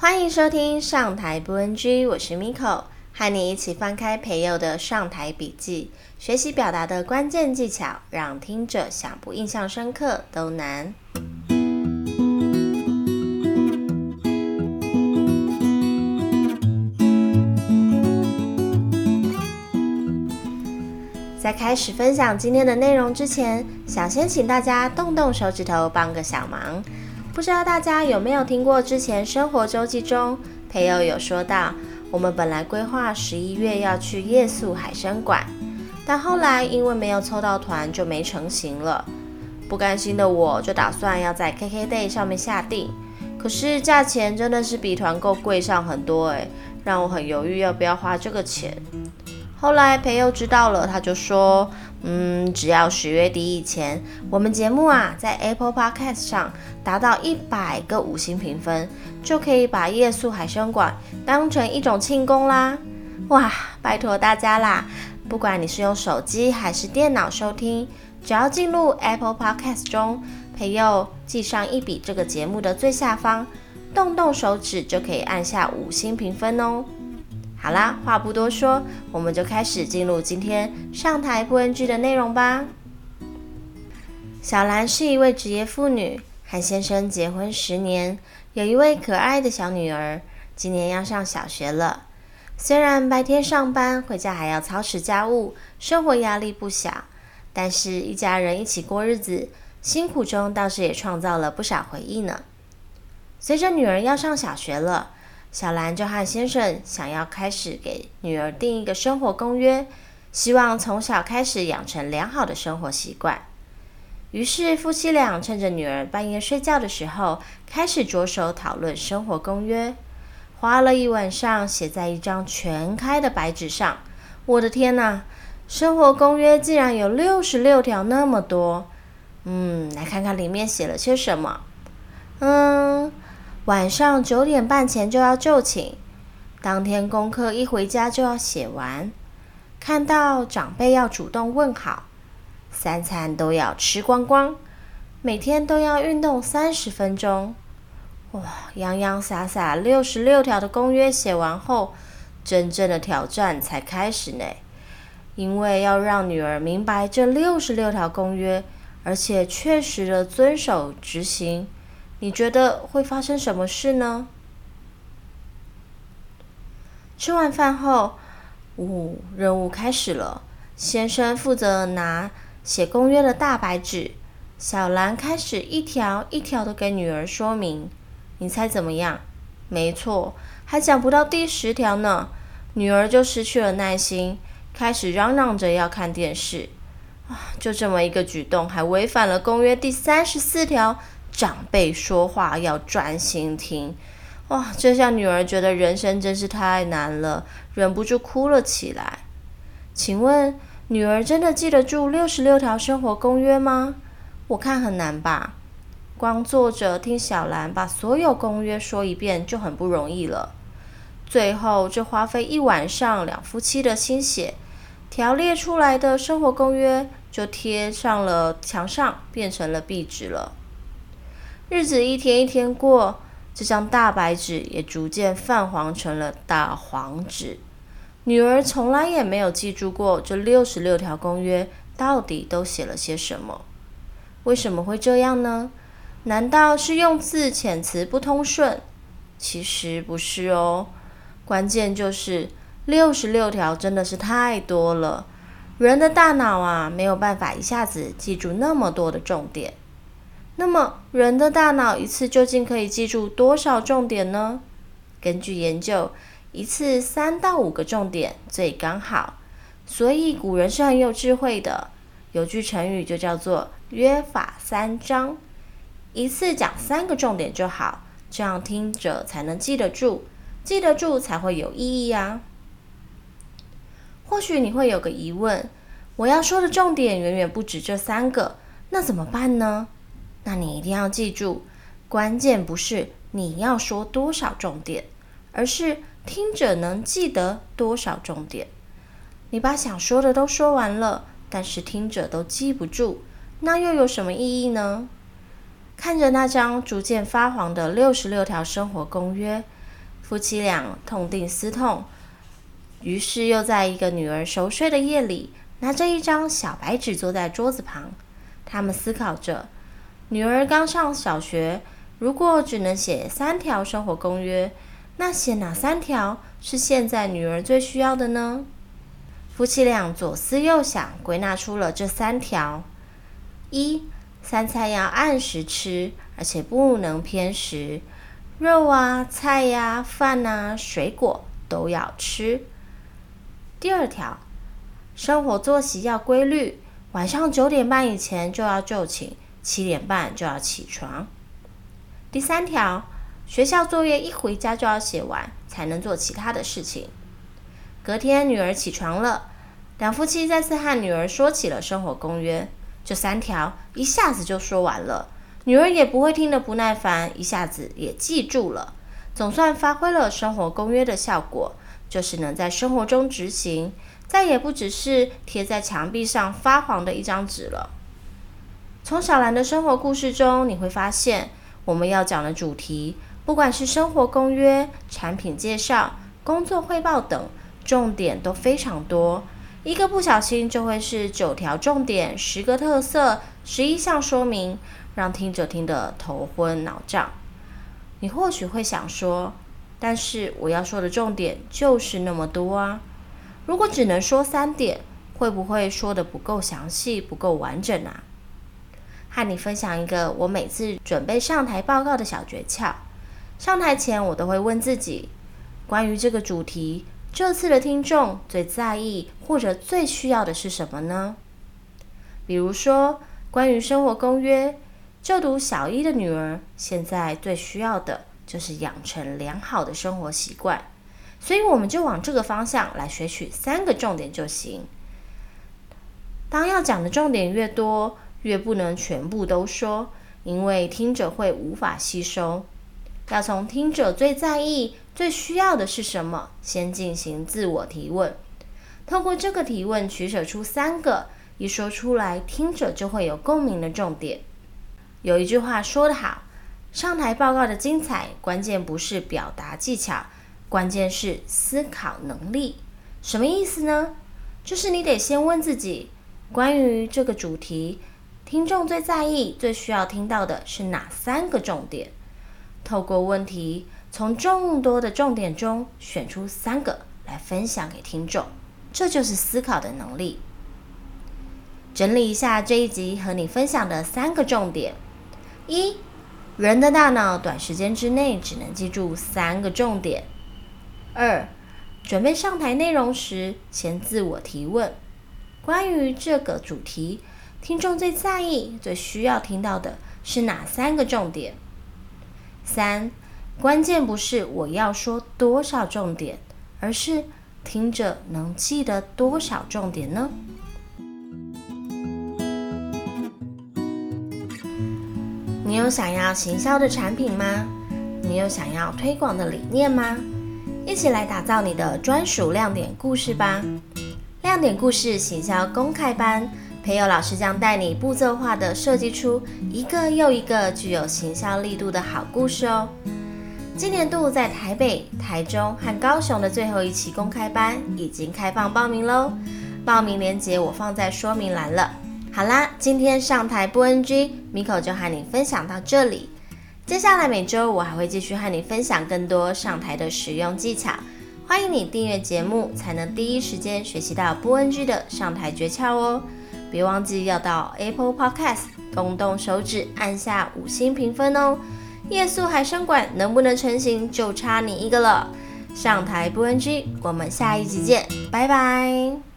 欢迎收听上台不 NG，我是 Miko，和你一起翻开培祐的上台笔记，学习表达的关键技巧，让听者想不印象深刻都难。在开始分享今天的内容之前，想先请大家动动手指头，帮个小忙。不知道大家有没有听过之前生活周记中，培友有说到，我们本来规划十一月要去夜宿海参馆，但后来因为没有凑到团，就没成行了。不甘心的我就打算要在 KKday 上面下订，可是价钱真的是比团购贵上很多诶，让我很犹豫要不要花这个钱。后来培佑知道了，他就说：“嗯，只要十月底以前，我们节目啊在 Apple Podcast 上达到一百个五星评分，就可以把夜宿海生馆当成一种庆功啦！哇，拜托大家啦！不管你是用手机还是电脑收听，只要进入 Apple Podcast 中，培佑记上一笔这个节目的最下方，动动手指就可以按下五星评分哦。”好啦，话不多说，我们就开始进入今天上台不 NG 的内容吧。小兰是一位职业妇女，和先生结婚十年，有一位可爱的小女儿，今年要上小学了。虽然白天上班，回家还要操持家务，生活压力不小，但是一家人一起过日子，辛苦中倒是也创造了不少回忆呢。随着女儿要上小学了。小兰就和先生想要开始给女儿定一个生活公约，希望从小开始养成良好的生活习惯。于是夫妻俩趁着女儿半夜睡觉的时候，开始着手讨论生活公约，花了一晚上写在一张全开的白纸上。我的天哪，生活公约竟然有六十六条，那么多！嗯，来看看里面写了些什么。嗯。晚上九点半前就要就寝，当天功课一回家就要写完，看到长辈要主动问好，三餐都要吃光光，每天都要运动三十分钟。哇，洋洋洒洒六十六条的公约写完后，真正的挑战才开始呢。因为要让女儿明白这六十六条公约，而且确实的遵守执行。你觉得会发生什么事呢？吃完饭后，呜、哦，任务开始了。先生负责拿写公约的大白纸，小兰开始一条一条的给女儿说明。你猜怎么样？没错，还讲不到第十条呢，女儿就失去了耐心，开始嚷嚷着要看电视。啊，就这么一个举动，还违反了公约第三十四条。长辈说话要专心听，哇！这下女儿觉得人生真是太难了，忍不住哭了起来。请问，女儿真的记得住六十六条生活公约吗？我看很难吧。光坐着听小兰把所有公约说一遍就很不容易了。最后，这花费一晚上两夫妻的心血，条列出来的生活公约就贴上了墙上，变成了壁纸了。日子一天一天过，这张大白纸也逐渐泛黄成了大黄纸。女儿从来也没有记住过这六十六条公约到底都写了些什么。为什么会这样呢？难道是用字遣词不通顺？其实不是哦，关键就是六十六条真的是太多了，人的大脑啊没有办法一下子记住那么多的重点。那么，人的大脑一次究竟可以记住多少重点呢？根据研究，一次三到五个重点最刚好。所以古人是很有智慧的，有句成语就叫做“约法三章”，一次讲三个重点就好，这样听者才能记得住，记得住才会有意义啊。或许你会有个疑问：我要说的重点远远不止这三个，那怎么办呢？那你一定要记住，关键不是你要说多少重点，而是听者能记得多少重点。你把想说的都说完了，但是听者都记不住，那又有什么意义呢？看着那张逐渐发黄的六十六条生活公约，夫妻俩痛定思痛，于是又在一个女儿熟睡的夜里，拿着一张小白纸坐在桌子旁。他们思考着：女儿刚上小学，如果只能写三条生活公约，那写哪三条是现在女儿最需要的呢？夫妻俩左思右想，归纳出了这三条：一、三餐要按时吃，而且不能偏食。肉啊、菜呀、饭啊、水果都要吃。第二条，生活作息要规律，晚上九点半以前就要就寝，七点半就要起床。第三条，学校作业一回家就要写完，才能做其他的事情。隔天女儿起床了，两夫妻再次和女儿说起了生活公约，这三条一下子就说完了。女儿也不会听得不耐烦，一下子也记住了，总算发挥了生活公约的效果，就是能在生活中执行，再也不只是贴在墙壁上发黄的一张纸了。从小兰的生活故事中，你会发现，我们要讲的主题，不管是生活公约、产品介绍、工作汇报等，重点都非常多，一个不小心就会是九条重点、十个特色、十一项说明。让听者听得头昏脑胀。你或许会想说，但是我要说的重点就是那么多啊！如果只能说三点，会不会说得不够详细、不够完整啊？和你分享一个我每次准备上台报告的小诀窍。上台前，我都会问自己，关于这个主题，这次的听众最在意或者最需要的是什么呢？比如说，关于生活公约。就读小一的女儿，现在最需要的就是养成良好的生活习惯，所以我们就往这个方向来学取三个重点就行。当要讲的重点越多，越不能全部都说，因为听者会无法吸收。要从听者最在意、最需要的是什么，先进行自我提问，透过这个提问取舍出三个，一说出来，听者就会有共鸣的重点。有一句话说得好，上台报告的精彩，关键不是表达技巧，关键是思考能力。什么意思呢？就是你得先问自己，关于这个主题，听众最在意、最需要听到的是哪三个重点？透过问题，从众多的重点中选出三个来分享给听众，这就是思考的能力。整理一下这一集和你分享的三个重点。一，人的大脑短时间之内只能记住三个重点。二，准备上台内容时，先自我提问：关于这个主题，听众最在意、最需要听到的是哪三个重点？三，关键不是我要说多少重点，而是听者能记得多少重点呢？你有想要行销的产品吗？你有想要推广的理念吗？一起来打造你的专属亮点故事吧！亮点故事行销公开班，培祐老师将带你步骤化的设计出一个又一个具有行销力度的好故事哦。今年度在台北、台中和高雄的最后一期公开班已经开放报名喽，报名链接我放在说明栏了。好啦，今天上台不 NG，Miko 就和你分享到这里。接下来每周我还会继续和你分享更多上台的实用技巧，欢迎你订阅节目，才能第一时间学习到不 NG 的上台诀窍哦。别忘记要到 Apple Podcast 动动手指按下五星评分哦。夜宿海参馆能不能成型，就差你一个了。上台不 NG，我们下一集见，拜拜。